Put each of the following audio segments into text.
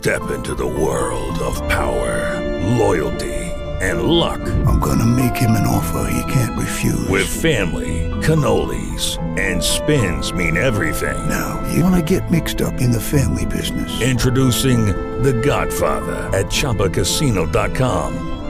Step into the world of power, loyalty, and luck. I'm gonna make him an offer he can't refuse. With family, cannolis, and spins mean everything. Now, you wanna get mixed up in the family business. Introducing The Godfather at ChumbaCasino.com.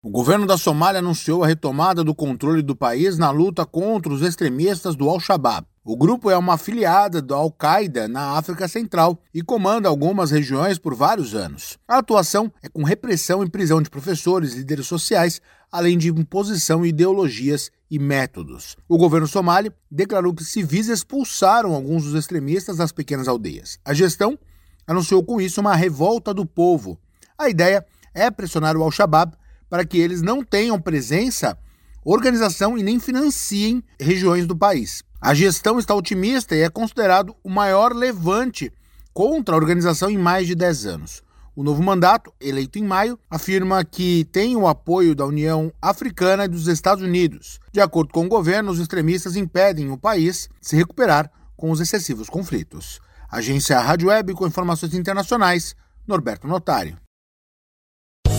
O governo da Somália anunciou a retomada do controle do país na luta contra os extremistas do Al-Shabaab. O grupo é uma afiliada do Al-Qaeda na África Central e comanda algumas regiões por vários anos. A atuação é com repressão e prisão de professores líderes sociais, além de imposição de ideologias e métodos. O governo somali declarou que civis expulsaram alguns dos extremistas das pequenas aldeias. A gestão anunciou com isso uma revolta do povo. A ideia é pressionar o Al-Shabaab para que eles não tenham presença, organização e nem financiem regiões do país. A gestão está otimista e é considerado o maior levante contra a organização em mais de 10 anos. O novo mandato, eleito em maio, afirma que tem o apoio da União Africana e dos Estados Unidos. De acordo com o governo, os extremistas impedem o país se recuperar com os excessivos conflitos. Agência Rádio Web com informações internacionais, Norberto Notário.